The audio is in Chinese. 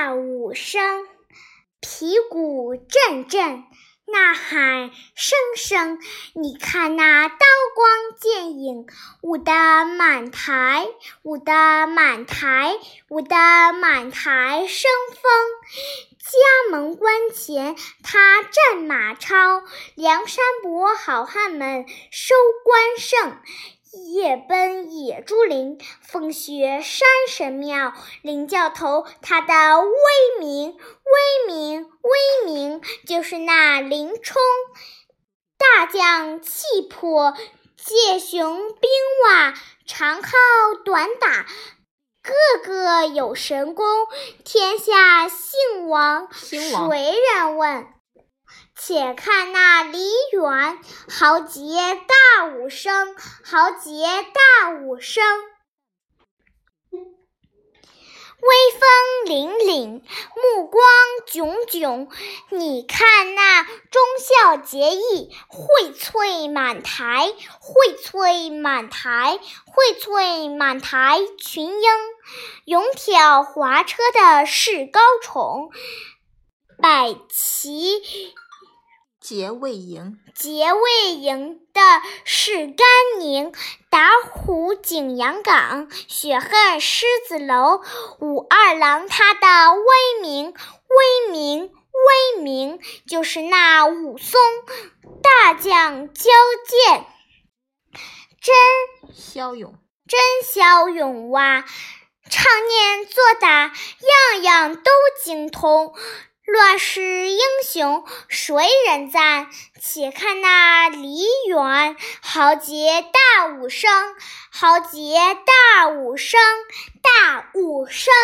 大武声，皮鼓阵阵，呐喊声声。你看那刀光剑影，舞得满台，舞得满台，舞得满台生风。家门关前，他战马超，梁山伯好汉们收关胜。夜奔野猪林，风雪山神庙。林教头他的威名，威名，威名，就是那林冲。大将气魄，借雄兵瓦，长号短打，个个有神功。天下兴亡，谁人问？且看那梨园，豪杰大武生，豪杰大武生，威风凛凛，目光炯炯。你看那忠孝节义，荟萃满台，荟萃满台，荟萃满台群英。勇挑华车的是高宠，摆旗。结魏营，结魏营的是甘宁；打虎景阳冈，雪恨狮子楼。武二郎他的威名，威名，威名，就是那武松。大将交剑，真骁勇，真骁勇哇！唱念做打，样样都精通。乱世英雄谁人赞？且看那梨园，豪杰大武生，豪杰大武生，大武生。